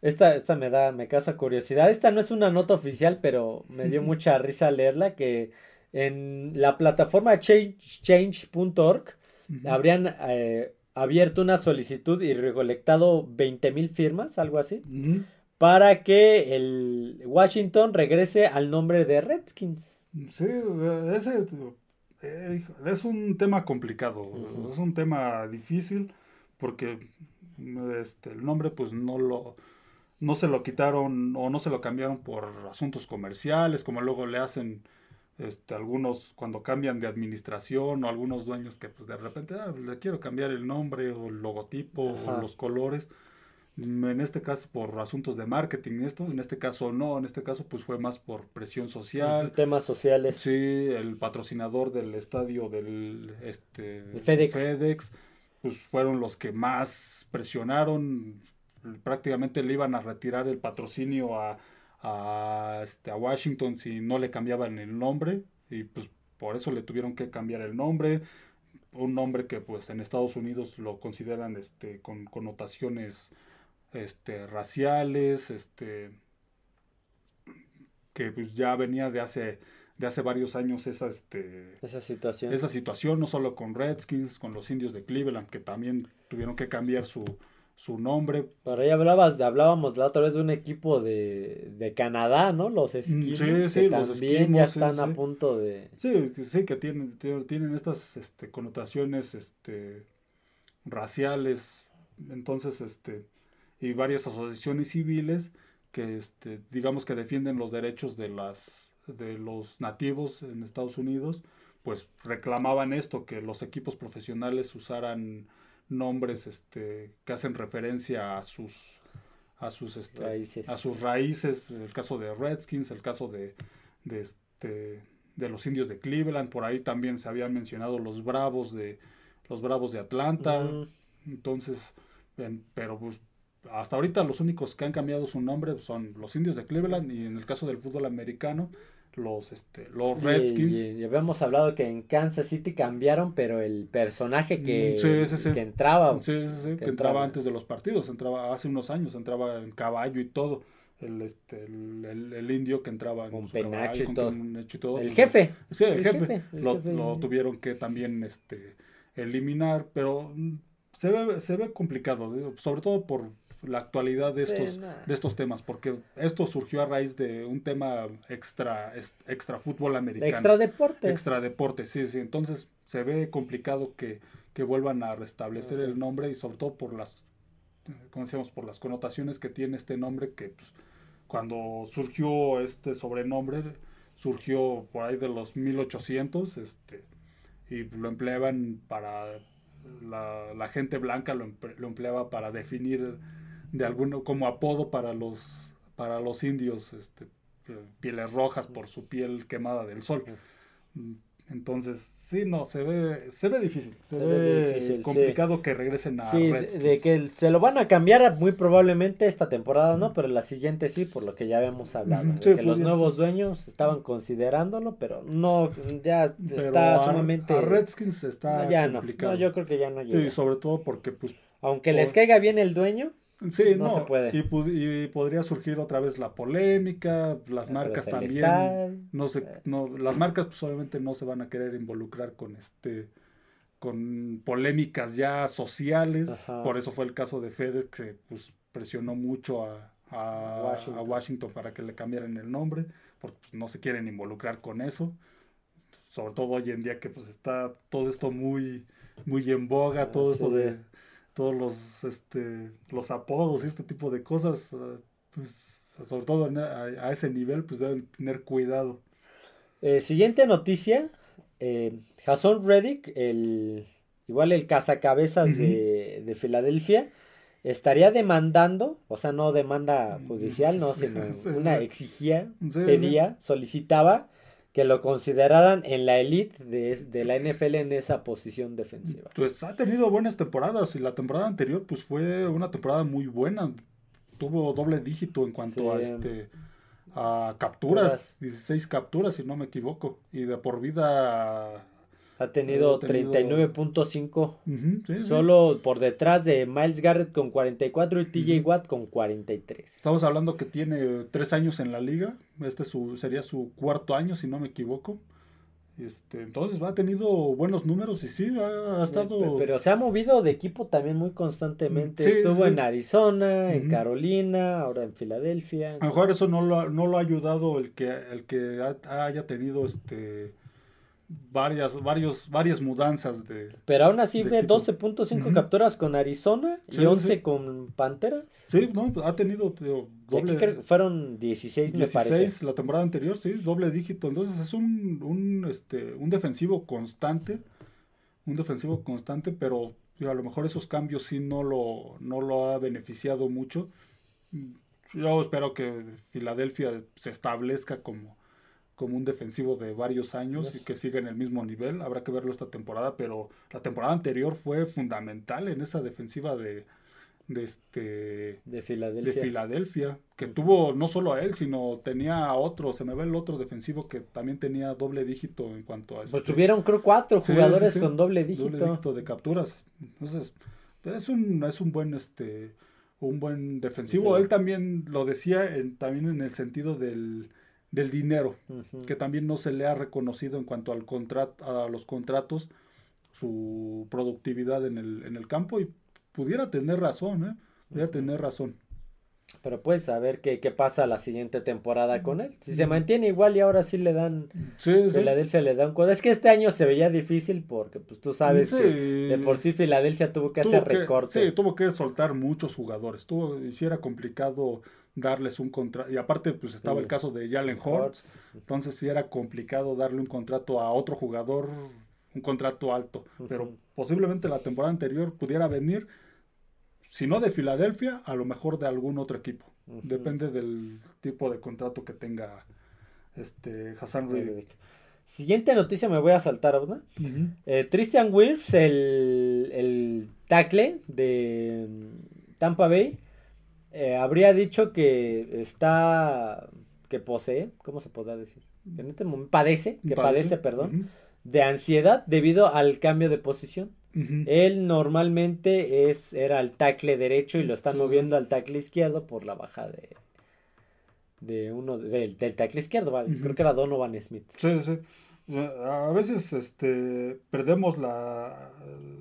esta, esta me da, me causa curiosidad, esta no es una nota oficial, pero me dio mucha risa leerla, que en la plataforma change- change.org habrían eh, abierto una solicitud y recolectado 20 mil firmas, algo así, para que el Washington regrese al nombre de Redskins. Sí, ese eh, es un tema complicado, es un tema difícil porque este, el nombre pues no lo no se lo quitaron o no se lo cambiaron por asuntos comerciales, como luego le hacen este, algunos cuando cambian de administración o algunos dueños que pues de repente "Ah, le quiero cambiar el nombre o el logotipo Ajá. o los colores. En este caso por asuntos de marketing esto, en este caso no, en este caso pues fue más por presión social. Temas sociales. Sí, el patrocinador del estadio del este De FedEx. pues fueron los que más presionaron, prácticamente le iban a retirar el patrocinio a, a, este, a Washington si no le cambiaban el nombre y pues por eso le tuvieron que cambiar el nombre, un nombre que pues en Estados Unidos lo consideran este con connotaciones este raciales, este que pues ya venía de hace de hace varios años esa este Esa situación. esa situación no solo con Redskins, con los indios de Cleveland que también tuvieron que cambiar su su nombre. Pero ya hablabas, hablábamos la otra vez de un equipo de, de Canadá, ¿no? Los Eskimos, sí, que sí, los también ya sí, están a punto de... Sí, sí que tienen tienen, tienen estas este, connotaciones este raciales, entonces este y varias asociaciones civiles que este digamos que defienden los derechos de las de los nativos en Estados Unidos, pues reclamaban esto que los equipos profesionales usaran nombres este que hacen referencia a sus a sus este, Raíces. a sus raíces, el caso de Redskins, el caso de, de este de los indios de Cleveland, por ahí también se habían mencionado los Bravos de los Bravos de Atlanta, entonces, en- pero pues hasta ahorita los únicos que han cambiado su nombre son los indios de Cleveland y en el caso del fútbol americano los este los Redskins. Y, y habíamos hablado que en Kansas City cambiaron, pero el personaje que, sí, sí, sí. que entraba... Que que entraba entraba. antes de los partidos, entraba hace unos años, entraba en caballo y todo. El, este, el, el- el indio que entraba en Con su caballo, penacho y con todo. penacho y todo, El pues, jefe. Sí, el, jefe. lo, jefe. lo tuvieron que también este, eliminar, pero mm, se ve, se ve complicado, sobre todo por la actualidad de Sí, estos, de estos temas, porque esto surgió a raíz de un tema extra, extra fútbol americano. Extra deporte. Extra deporte, sí, sí. Entonces se ve complicado que, que vuelvan a restablecer sí. el nombre y sobre todo por las, como decíamos, por las connotaciones que tiene este nombre que pues, cuando surgió este sobrenombre, surgió por ahí de los 1800, este, y lo empleaban para, la, la gente blanca lo empleaba para definir de alguno, como apodo para los, para los indios, este, pieles rojas por su piel quemada del sol. Mm, Entonces, sí, no, se ve, se ve difícil, se, Se ve, ve difícil, sí. complicado que regresen a Sí, de, Redskins. de que se lo van a cambiar muy probablemente esta temporada, ¿no? Pero la siguiente sí, por lo que ya habíamos hablado. De que los nuevos ser. dueños estaban considerándolo, pero no, ya Pero está a- sumamente... a Redskins está no, ya no, complicado. no, yo creo que ya no llega. Y sobre todo porque, pues, Aunque les caiga bien el dueño, Sí, no, se puede. Y, podría surgir otra vez la polémica, las marcas también. No sé, eh. no, las marcas pues obviamente no se van a querer involucrar con este con polémicas ya sociales. Por eso fue el caso de FedEx que pues, presionó mucho a, a, Washington. para que le cambiaran el nombre, porque pues, no se quieren involucrar con eso. Sobre todo hoy en día que pues está todo esto muy, muy en boga, ah, todo esto de todos los, este, los apodos y este tipo de cosas, ah, pues, sobre todo a, ese nivel, pues deben tener cuidado. Eh, siguiente noticia, eh, Jason Reddick, el, igual el cazacabezas de, de Filadelfia, estaría demandando, o sea, no demanda judicial, no, sino una exigía, pedía, solicitaba que lo consideraran en la elite de, la NFL en esa posición defensiva. Pues ha tenido buenas temporadas y la temporada anterior pues fue una temporada muy buena. Tuvo doble dígito en cuanto a este a capturas, 16 capturas si no me equivoco, y de por vida ha tenido, 39.5. solo por detrás de Miles Garrett con 44 y TJ Watt con 43. Estamos hablando que tiene tres años en la liga. Este su, sería su cuarto año, si no me equivoco. Este, entonces ha tenido buenos números y sí, ha, estado... Pero, se ha movido de equipo también muy constantemente. Estuvo en Arizona, en Carolina, ahora en Filadelfia. A lo mejor eso no lo, no lo ha ayudado el que, el que haya tenido este varias, varios, varias mudanzas de. Pero aún así ve 12.5 capturas con Arizona y 11 con Panteras. Sí, no, ha tenido doble. fueron 16, 16 la temporada anterior, sí, doble dígito. Entonces es un, un, este, un defensivo constante. Un defensivo constante, pero a lo mejor esos cambios sí no lo, no lo ha beneficiado mucho. Yo espero que Filadelfia se establezca como como un defensivo de varios años y que siga en el mismo nivel. Habrá que verlo esta temporada, pero la temporada anterior fue fundamental en esa defensiva de, de este de Filadelfia. de Filadelfia que tuvo no solo a él sino tenía a otro se me ve el otro defensivo que también tenía doble dígito en cuanto a pues este, tuvieron creo cuatro jugadores con doble dígito doble dígito. de capturas. Entonces es un es un buen este un buen defensivo. Él también lo decía también en el sentido del del dinero, que también no se le ha reconocido en cuanto al contrato, a los contratos, su productividad en el, en el campo y pudiera tener razón, ¿eh? pudiera tener razón. Pero pues a ver qué, qué pasa la siguiente temporada con él. Si se mantiene igual y ahora sí le dan. Sí, Filadelfia le dan. Es que este año se veía difícil porque pues tú sabes que de por sí Filadelfia tuvo que hacer recorte. Sí, tuvo que soltar muchos jugadores. Tuvo, y si era complicado darles un contrato. Y aparte, pues estaba el caso de Jalen Hortz. Entonces sí era complicado darle un contrato a otro jugador, un contrato alto. Pero posiblemente la temporada anterior pudiera venir, si no de Filadelfia, a lo mejor de algún otro equipo. Depende del tipo de contrato que tenga este Hassan Reddick. Siguiente noticia me voy a saltar, ¿verdad? Eh, Tristan Wirfs, el, el tackle de Tampa Bay, eh, habría dicho que está, que posee, ¿cómo se podrá decir? En este momento padece, que padece, perdón, de ansiedad debido al cambio de posición. Él normalmente es, era el tackle derecho y lo están moviendo al tackle izquierdo por la baja de, de uno del, del tackle izquierdo, creo que era Donovan Smith. Sí, sí. A veces este, perdemos la,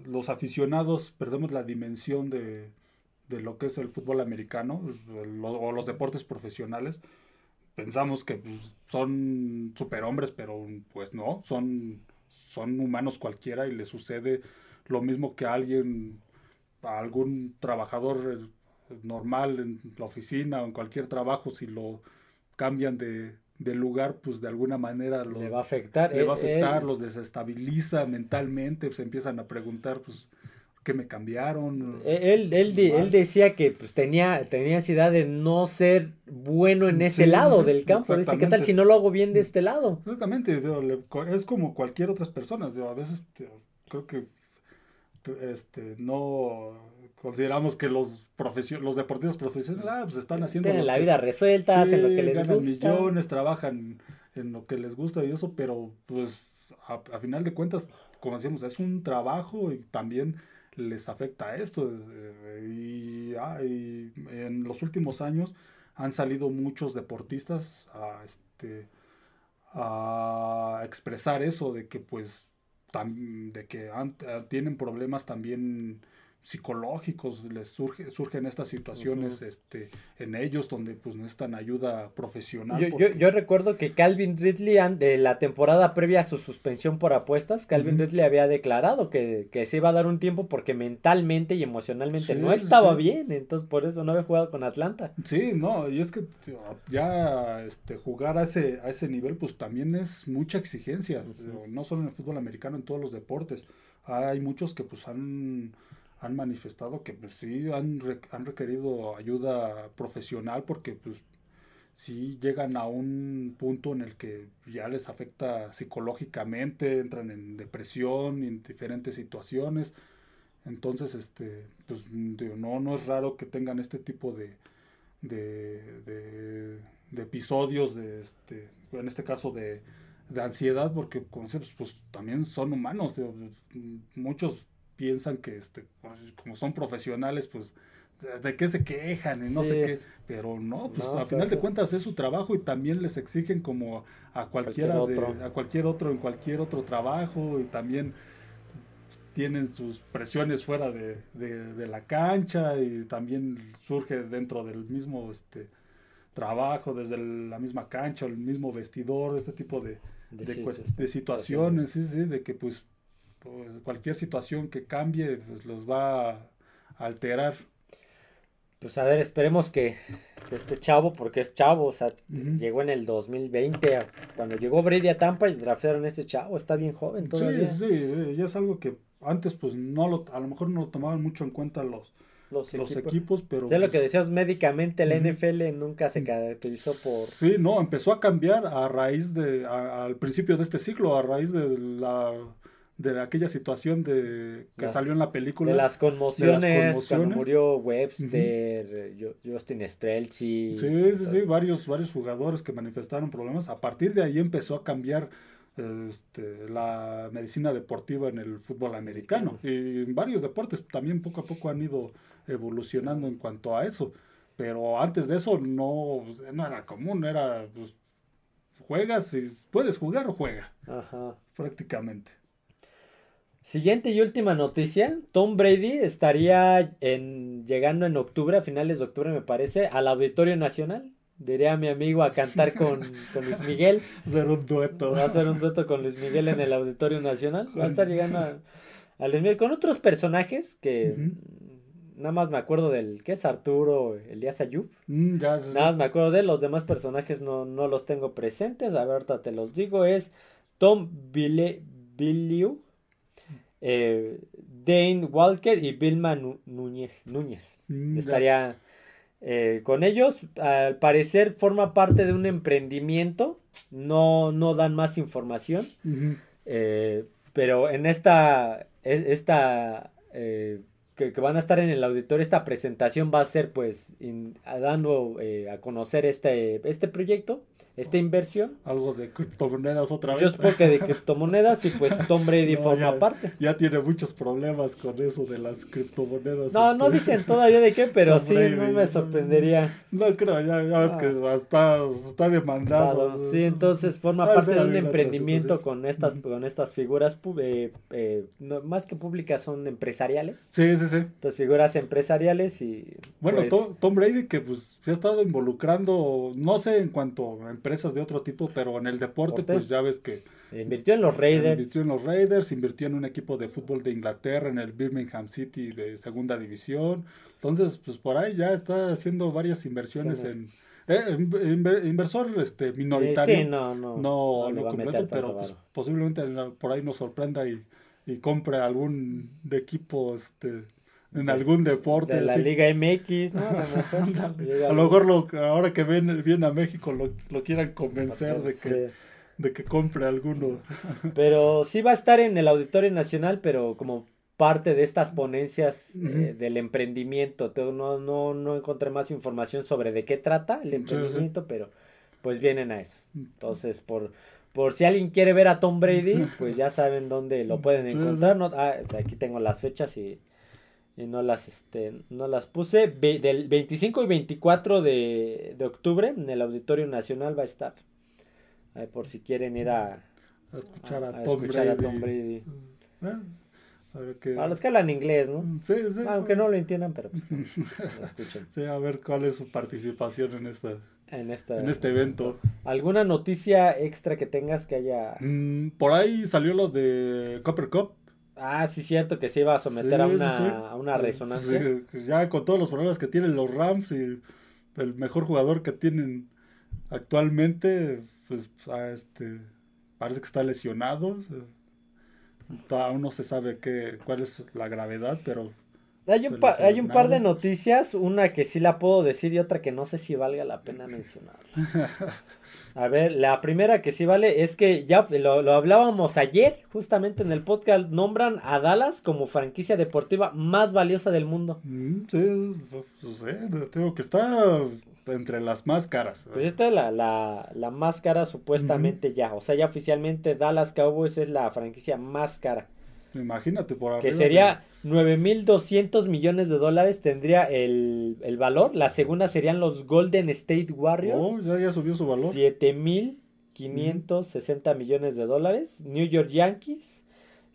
los aficionados, perdemos la dimensión de, de lo que es el fútbol americano o los deportes profesionales. Pensamos que pues, son superhombres, pero pues no, son, son humanos cualquiera y le sucede lo mismo que a alguien, a algún trabajador normal en la oficina o en cualquier trabajo, si lo cambian de, lugar, pues de alguna manera lo, le va a afectar. Le va a afectar, los desestabiliza mentalmente, se empiezan a preguntar, pues, que me cambiaron. E, él, él, él, decía que pues tenía, tenía ansiedad de no ser bueno en ese lado del campo. Dice, ¿qué tal si no lo hago bien de este lado? Exactamente, es como cualquier otras personas. a veces creo que este, no consideramos que los los deportistas profesionales ah, pues están haciendo tienen la vida resuelta, hacen lo que les ganan millones, trabajan en lo que les gusta y eso, pero pues a, a final de cuentas, como decíamos, es un trabajo y también les afecta esto. Y, ah, y en los últimos años han salido muchos deportistas a, este, a expresar eso de que pues de que tienen problemas también psicológicos les surge, surgen estas situaciones este, en ellos donde pues necesitan ayuda profesional. Yo, yo, recuerdo que Calvin Ridley de la temporada previa a su suspensión por apuestas, Calvin Ridley había declarado que, se iba a dar un tiempo porque mentalmente y emocionalmente no estaba bien, entonces por eso no había jugado con Atlanta. Sí, no, y es que ya este, jugar a ese, a ese nivel pues también es mucha exigencia, no solo en el fútbol americano, en todos los deportes. Hay muchos que pues han han manifestado que pues sí han, han requerido ayuda profesional porque pues sí llegan a un punto en el que ya les afecta psicológicamente, entran en depresión, en diferentes situaciones. Entonces, este, pues no, no es raro que tengan este tipo de, de, episodios, de este, en este caso de, de ansiedad, porque como pues también son humanos. muchos piensan que este, pues, como son profesionales, pues de qué se quejan y no sé qué, pero no, pues a final de cuentas es su trabajo y también les exigen como a cualquiera a cualquier otro en cualquier otro trabajo y también tienen sus presiones fuera de, la cancha y también surge dentro del mismo este trabajo, desde la misma cancha, el mismo vestidor, este tipo de, de, situaciones, sí, sí, de que pues pues, cualquier situación que cambie pues, los va a alterar. Pues a ver, esperemos que, este chavo, porque es chavo, o sea, llegó en el 2020, cuando llegó Brady a Tampa y draftearon a este chavo, está bien joven todavía. Sí, sí, ya es algo que antes pues no lo, a lo mejor no lo tomaban mucho en cuenta los, los, equipos. pero... De lo que pues decías médicamente, la NFL nunca se caracterizó por... Sí, no, empezó a cambiar a raíz de, al principio de este siglo, a raíz de la de aquella situación de que salió en la película. De las conmociones, cuando murió Webster, Justin Strelzi. Sí, sí, sí, varios, varios jugadores que manifestaron problemas. A partir de ahí empezó a cambiar este, la medicina deportiva en el fútbol americano. Y en varios deportes también poco a poco han ido evolucionando en cuanto a eso. Pero antes de eso no, no era común, era pues, juegas y puedes jugar o juega. Ajá. Prácticamente. Siguiente y última noticia, Tom Brady estaría en, llegando en octubre, a finales de octubre me parece, al Auditorio Nacional. Diría a mi amigo a cantar con, Luis Miguel. Hacer un dueto. Va a hacer un dueto con Luis Miguel en el Auditorio Nacional. Va a estar llegando a, Luis Miguel con otros personajes que nada más me acuerdo del que es Arturo Elías Ayub. Mm, nada más me acuerdo de él, los demás personajes no, no los tengo presentes. A ver, ahorita te los digo. Es Tom Billiu eh, Dane Walker y Vilma Núñez. Núñez. Mm, estaría eh, con ellos. Al parecer forma parte de un emprendimiento. No, no dan más información. Eh, pero en esta, e, esta que, van a estar en el auditorio, esta presentación va a ser pues dando a conocer este, este proyecto esta inversión. Algo de criptomonedas otra vez. Yo supongo que de criptomonedas y pues Tom Brady forma parte. Ya tiene muchos problemas con eso de las criptomonedas. No, no este. dicen todavía de qué, pero sí, no me sorprendería. No creo, ya, ves que ah. está, está demandado. Sí, entonces forma ah, parte de un emprendimiento con estas, con estas figuras, eh, eh, más que públicas, son empresariales. Sí, sí, sí. Estas figuras empresariales y... Bueno, pues Tom, Tom, Brady que pues se ha estado involucrando, no sé en cuanto a empresas de otro tipo, pero en el deporte, pues ya ves que... Invirtió en los Raiders. Invirtió en los Raiders, invirtió en un equipo de fútbol de Inglaterra, en el Birmingham City de segunda división. Entonces, pues por ahí ya está haciendo varias inversiones en... Eh, inversor este minoritario. Sí, no, no. No, no, completo, pero pues, posiblemente por ahí nos sorprenda y, y compre algún equipo este en algún deporte. De la Liga MX, ¿no? A lo mejor, ahora que ven, viene a México lo, lo quieran convencer de que, de que compre alguno. Pero sí va a estar en el Auditorio Nacional, pero como parte de estas ponencias eh, del emprendimiento. No, no, no encontré más información sobre de qué trata el emprendimiento, pero pues vienen a eso. Entonces, por, por si alguien quiere ver a Tom Brady, pues ya saben dónde lo pueden encontrar. ¿no? Ah, aquí tengo las fechas y y no las, este, no las puse. del 25 y 24 de, de, octubre en el Auditorio Nacional va a estar. por si quieren ir a, escuchar a, Tom, Brady. Mm, eh, a, los que hablan inglés, ¿no? Sí, sí. Aunque no lo entiendan, pero pues, lo escuchen. Sí, a ver cuál es su participación en esta. En, esta, en este evento. ¿Alguna noticia extra que tengas que haya? Mm, por ahí salió lo de Copper Cup. Ah, sí, cierto que se iba a someter a, una, a una resonancia. Pues ya con todos los problemas que tienen los Rams y el mejor jugador que tienen actualmente, pues este parece que está lesionado. Aún no se sabe qué, cuál es la gravedad, pero... Hay un, hay un par de noticias, una que sí la puedo decir y otra que no sé si valga la pena mencionar. A ver, la primera que sí vale es que ya lo, hablábamos ayer, justamente en el podcast, nombran a Dallas como franquicia deportiva más valiosa del mundo. Mm, sí, no sé, tengo que estar entre las más caras. Pues esta es la, la, más cara supuestamente ya. O sea, ya oficialmente Dallas Cowboys es la franquicia más cara. Imagínate por Que sería 9.200 millones de dólares tendría el, valor. La segunda serían los Golden State Warriors. Oh, ya, ya subió su valor. 7.560 millones de dólares. New York Yankees.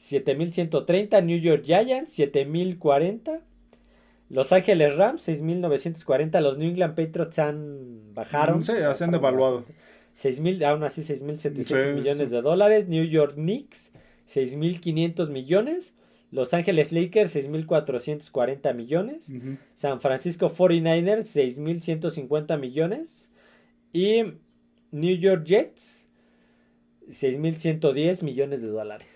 7.130. New York Giants. 7.040. Los Ángeles Rams, 6.940. Los New England Patriots han bajaron. Sí, se han devaluado. 6.000, aún así 6.700 millones de dólares. New York Knicks, 6.500 millones. Los Ángeles Lakers, 6.440 millones. San Francisco 49ers, 6.150 millones. Y New York Jets, 6.110 millones de dólares.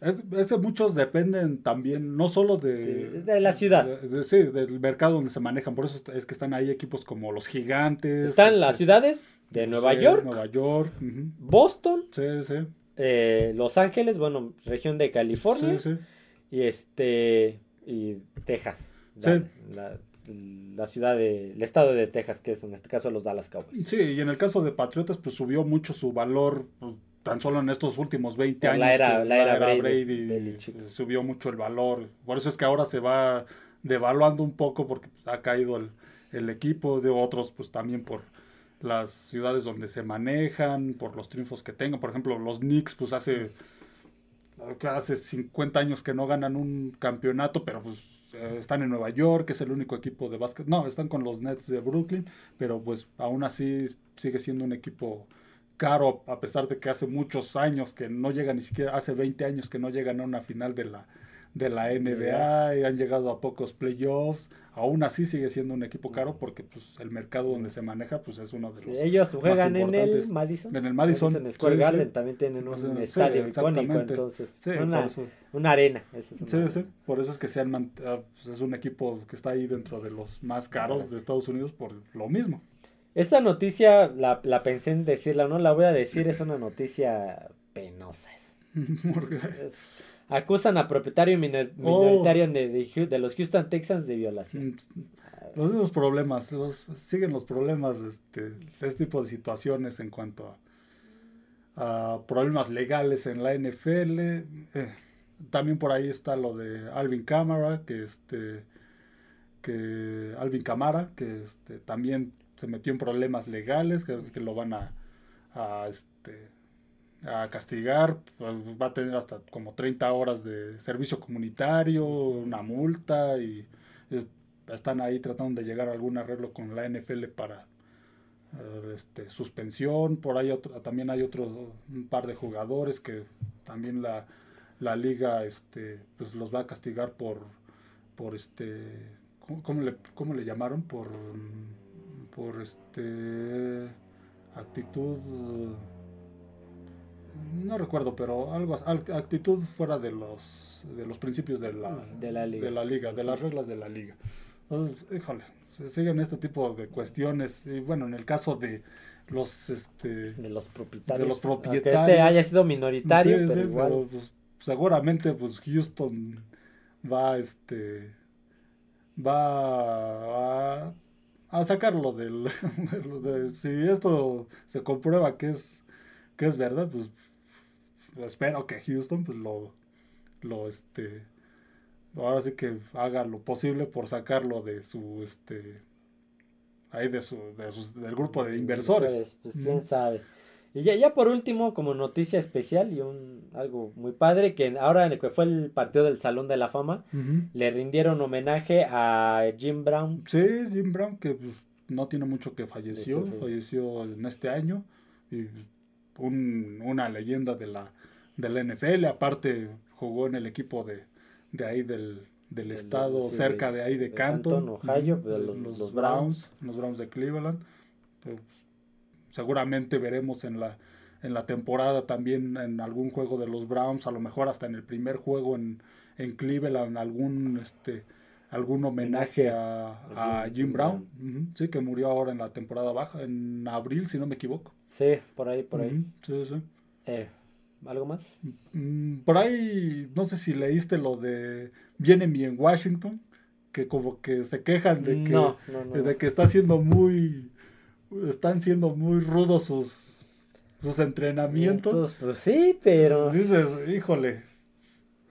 Es, muchos dependen también, no solo de... De, la ciudad. sí, del mercado donde se manejan. Por eso es que están ahí equipos como los gigantes. Están las este, ciudades de Nueva York. Nueva York. Boston. Sí, sí. Eh, los Ángeles, bueno, región de California. Sí, sí. Y este... Y Texas. sí. La, ciudad de... El estado de Texas, que es en este caso los Dallas Cowboys. Sí, y en el caso de Patriotas, pues subió mucho su valor... Pues, tan solo en estos últimos 20 años. La era, la era, Brady, subió mucho el valor. Por eso es que ahora se va devaluando un poco porque pues, ha caído el, equipo de otros, pues también por las ciudades donde se manejan, por los triunfos que tengan. Por ejemplo, los Knicks, pues hace, hace 50 años que no ganan un campeonato, pero pues eh, están en Nueva York, que es el único equipo de básquet. No, están con los Nets de Brooklyn, pero pues aún así sigue siendo un equipo caro, a pesar de que hace muchos años que no llega ni siquiera, hace 20 años que no llegan a una final de la, de la NBA y han llegado a pocos playoffs. Aún así sigue siendo un equipo caro porque pues el mercado donde se maneja pues es uno de los ellos juegan en el Madison. En el Madison. En Square Garden también tienen un estadio icónico entonces una, una, arena. sí, sí, por eso es que sean, ah, pues, es un equipo que está ahí dentro de los más caros de Estados Unidos por lo mismo. Esta noticia la, pensé en decirla, no la voy a decir, es una noticia penosa. acusan a propietario minoritario de, los Houston Texans de violación. Mm, los mismos problemas, siguen los problemas, este, este tipo de situaciones en cuanto a, problemas legales en la NFL. Eh, también por ahí está lo de Alvin Camara, que este que Alvin Camara, que este, también se metió en problemas legales que, que lo van a, a, este, a castigar, pues, va a tener hasta como 30 horas de servicio comunitario, una multa y están ahí tratando de llegar a algún arreglo con la NFL para eh, este, suspensión. Por ahí otro, también hay otro un par de jugadores que también la, la liga este, pues los va a castigar por, por este, ¿cómo, le, cómo le llamaron? Por por este actitud no recuerdo pero algo actitud fuera de los de los principios de la, de la liga. de la liga de las reglas de la liga. Entonces híjole se siguen este tipo de cuestiones. Y bueno en el caso de los este de los propietarios. de los propietarios este haya sido minoritario pero igual. pues, seguramente pues Houston va este va a a sacarlo del, si esto se comprueba que es que es verdad pues espero que Houston pues lo lo este ahora sí que haga lo posible por sacarlo de su, este, ahí de su, de sus, del grupo de inversores. Pues quién sabe. Y ya, ya por último, como noticia especial y un algo muy padre, que ahora en el que fue el partido del Salón de la Fama, le rindieron homenaje a Jim Brown. Sí, Jim Brown, que pues, no tiene mucho que falleció, falleció en este año, y un, una leyenda de la, de la NFL, aparte jugó en el equipo de, de ahí del, del estado cerca de, ahí de, Canton, Ohio, los, los, Browns, los Browns de Cleveland. Pues, seguramente veremos en la, en la temporada también en algún juego de los Browns, a lo mejor hasta en el primer juego en, en Cleveland, algún este algún homenaje a, Jim, Brown, sí, que murió ahora en la temporada baja, en abril, si no me equivoco. Sí, por ahí, por ahí. sí, sí. Eh, ¿Algo más? Mm, por ahí, no sé si leíste lo de Viene mi en Washington, que como que se quejan de que, De que está siendo muy están siendo muy rudos sus, sus entrenamientos. Pues sí, pero... Dices, híjole,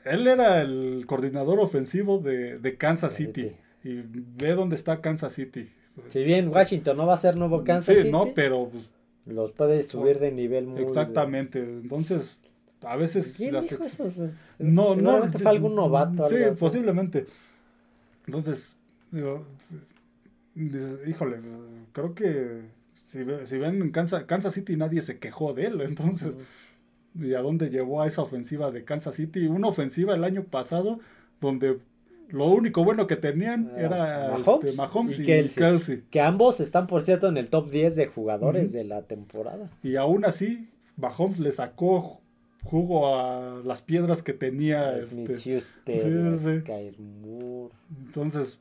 él era el coordinador ofensivo de, Kansas City. Y ve dónde está Kansas City. Si bien Washington no va a ser nuevo Kansas City. Sí, no, pero... Pues, los puede subir de nivel muy... Exactamente. Entonces, a veces... ¿Quién dijo eso? No, no. fue algún novato. Sí, posiblemente. Entonces, digo, híjole, creo que si, ven en Kansas, Kansas, City nadie se quejó de él, entonces, ¿y a dónde llevó a esa ofensiva de Kansas City? Una ofensiva el año pasado donde lo único bueno que tenían ah, era Mahomes, este, y, Kelsey, Que ambos están, por cierto, en el top 10 de jugadores de la temporada. Y aún así, Mahomes le sacó jugo a las piedras que tenía. Este, Entonces,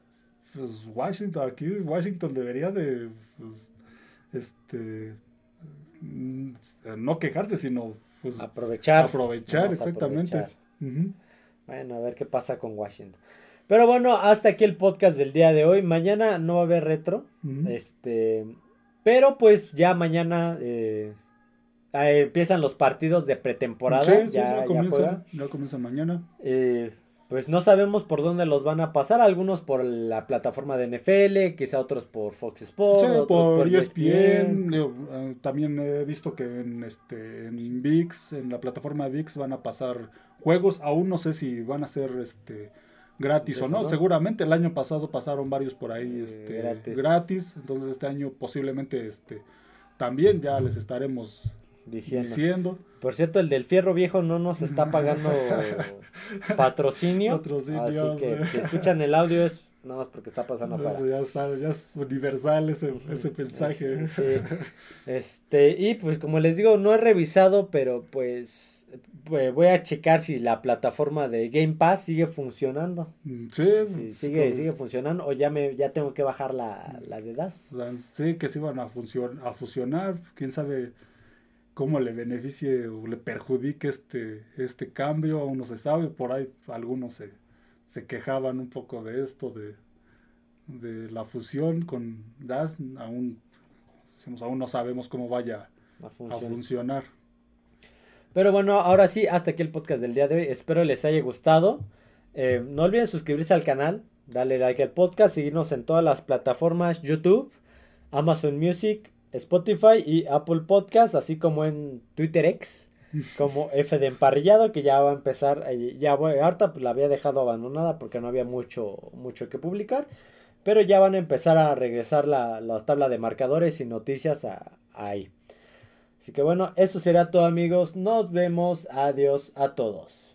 pues Washington, aquí Washington debería de pues, este mm, no quejarse, sino pues, aprovechar. Aprovechar, exactamente. Bueno, a ver qué pasa con Washington. Pero bueno, hasta aquí el podcast del día de hoy. Mañana no va a haber retro. Este. Pero pues ya mañana eh, empiezan los partidos de pretemporada. Sí, ya, ya, comienza, ya, comienza mañana. Eh, pues no sabemos por dónde los van a pasar, algunos por la plataforma de NFL, quizá otros por Fox Sports, otros por, ESPN. E eh, también he visto que en este en VIX, en la plataforma de VIX van a pasar juegos, aún no sé si van a ser este gratis o no. seguramente el año pasado pasaron varios por ahí eh, este, gratis. gratis. entonces este año posiblemente este también ya les estaremos diciendo. Por cierto, el del fierro viejo no nos está pagando patrocinio. Así que si escuchan el audio es nada más porque está pasando Ya, ya es universal ese, ese mensaje. Este, y pues como les digo, no he revisado, pero pues, pues, voy a checar si la plataforma de Game Pass sigue funcionando. Mm, sí. sigue, sigue funcionando o ya me ya tengo que bajar la, la de DAS. Sí, que se iban a, a fusionar, quién sabe cómo le beneficie o le perjudique este, este cambio, aún no se sabe, por ahí algunos se, se quejaban un poco de esto, de, de la fusión con DAS, aún, aún no sabemos cómo vaya a funcionar. Pero bueno, ahora sí, hasta aquí el podcast del día de hoy, espero les haya gustado. Eh, no olviden suscribirse al canal, darle like al podcast, seguirnos en todas las plataformas YouTube, Amazon Music, Spotify y Apple Podcast, así como en Twitter X, como F de emparrillado, que ya va a empezar, eh, ya voy, harta, pues la había dejado abandonada porque no había mucho, mucho que publicar, pero ya van a empezar a regresar la, la tabla de marcadores y noticias ahí. Así que bueno, eso será todo amigos, nos vemos, adiós a todos.